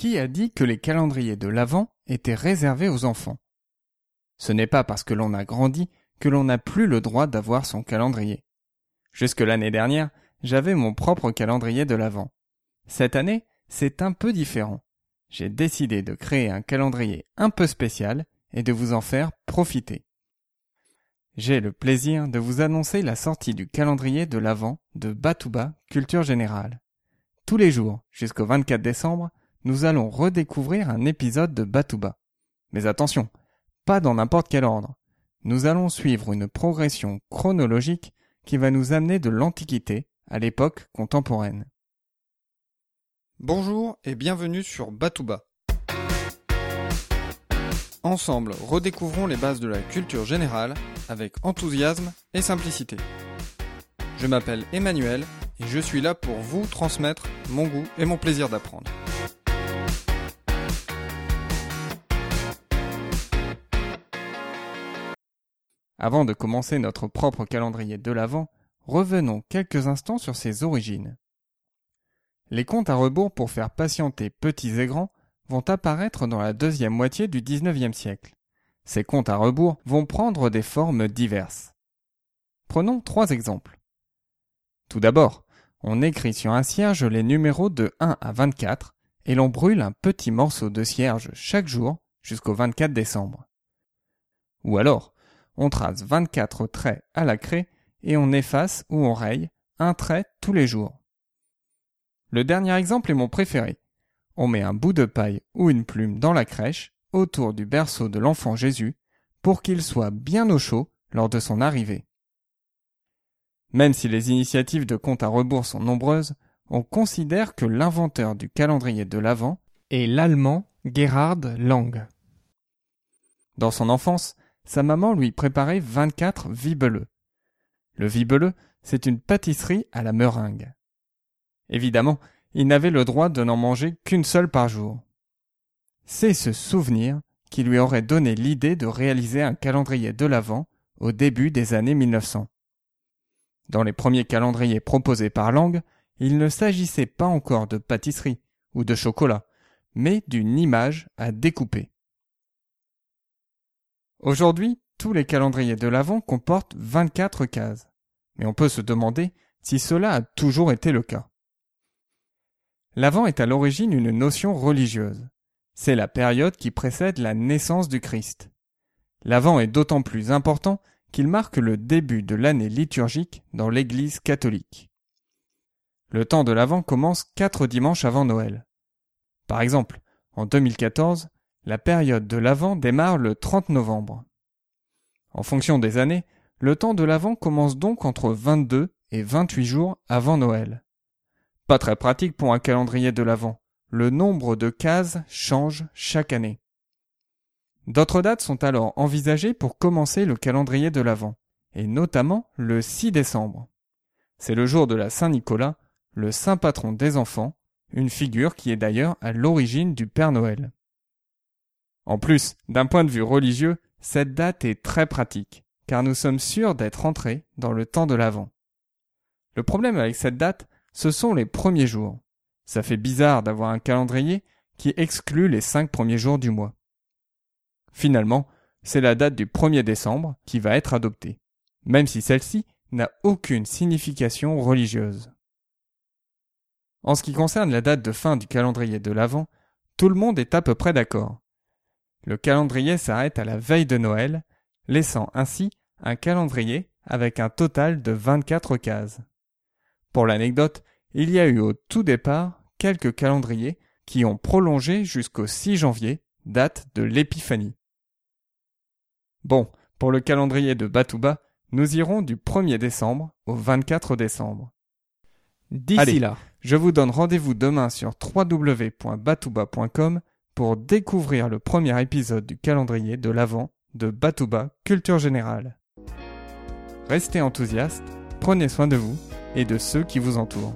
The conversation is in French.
Qui a dit que les calendriers de l'Avent étaient réservés aux enfants? Ce n'est pas parce que l'on a grandi que l'on n'a plus le droit d'avoir son calendrier. Jusque l'année dernière, j'avais mon propre calendrier de l'Avent. Cette année, c'est un peu différent. J'ai décidé de créer un calendrier un peu spécial et de vous en faire profiter. J'ai le plaisir de vous annoncer la sortie du calendrier de l'Avent de Batouba Culture Générale. Tous les jours, jusqu'au 24 décembre, nous allons redécouvrir un épisode de Batouba. Mais attention, pas dans n'importe quel ordre. Nous allons suivre une progression chronologique qui va nous amener de l'Antiquité à l'époque contemporaine. Bonjour et bienvenue sur Batouba. Ensemble, redécouvrons les bases de la culture générale avec enthousiasme et simplicité. Je m'appelle Emmanuel et je suis là pour vous transmettre mon goût et mon plaisir d'apprendre. Avant de commencer notre propre calendrier de l'Avent, revenons quelques instants sur ses origines. Les comptes à rebours pour faire patienter petits et grands vont apparaître dans la deuxième moitié du XIXe siècle. Ces comptes à rebours vont prendre des formes diverses. Prenons trois exemples. Tout d'abord, on écrit sur un cierge les numéros de 1 à 24 et l'on brûle un petit morceau de cierge chaque jour jusqu'au 24 décembre. Ou alors, on trace 24 traits à la craie et on efface ou on raye un trait tous les jours. Le dernier exemple est mon préféré. On met un bout de paille ou une plume dans la crèche autour du berceau de l'enfant Jésus pour qu'il soit bien au chaud lors de son arrivée. Même si les initiatives de compte à rebours sont nombreuses, on considère que l'inventeur du calendrier de l'Avent est l'allemand Gerhard Lang. Dans son enfance, sa maman lui préparait 24 vibeleux. Le vibeleux, c'est une pâtisserie à la meringue. Évidemment, il n'avait le droit de n'en manger qu'une seule par jour. C'est ce souvenir qui lui aurait donné l'idée de réaliser un calendrier de l'Avent au début des années 1900. Dans les premiers calendriers proposés par Lang, il ne s'agissait pas encore de pâtisserie ou de chocolat, mais d'une image à découper. Aujourd'hui, tous les calendriers de l'Avent comportent 24 cases. Mais on peut se demander si cela a toujours été le cas. L'Avent est à l'origine une notion religieuse. C'est la période qui précède la naissance du Christ. L'Avent est d'autant plus important qu'il marque le début de l'année liturgique dans l'Église catholique. Le temps de l'Avent commence quatre dimanches avant Noël. Par exemple, en 2014, la période de l'Avent démarre le 30 novembre. En fonction des années, le temps de l'Avent commence donc entre 22 et 28 jours avant Noël. Pas très pratique pour un calendrier de l'Avent. Le nombre de cases change chaque année. D'autres dates sont alors envisagées pour commencer le calendrier de l'Avent, et notamment le 6 décembre. C'est le jour de la Saint-Nicolas, le saint patron des enfants, une figure qui est d'ailleurs à l'origine du Père Noël. En plus, d'un point de vue religieux, cette date est très pratique, car nous sommes sûrs d'être entrés dans le temps de l'Avent. Le problème avec cette date, ce sont les premiers jours. Ça fait bizarre d'avoir un calendrier qui exclut les cinq premiers jours du mois. Finalement, c'est la date du 1er décembre qui va être adoptée, même si celle-ci n'a aucune signification religieuse. En ce qui concerne la date de fin du calendrier de l'Avent, tout le monde est à peu près d'accord. Le calendrier s'arrête à la veille de Noël, laissant ainsi un calendrier avec un total de 24 cases. Pour l'anecdote, il y a eu au tout départ quelques calendriers qui ont prolongé jusqu'au 6 janvier, date de l'épiphanie. Bon, pour le calendrier de Batouba, nous irons du 1er décembre au 24 décembre. D'ici là, je vous donne rendez-vous demain sur www.batouba.com pour découvrir le premier épisode du calendrier de l'Avent de Batouba Culture Générale. Restez enthousiastes, prenez soin de vous et de ceux qui vous entourent.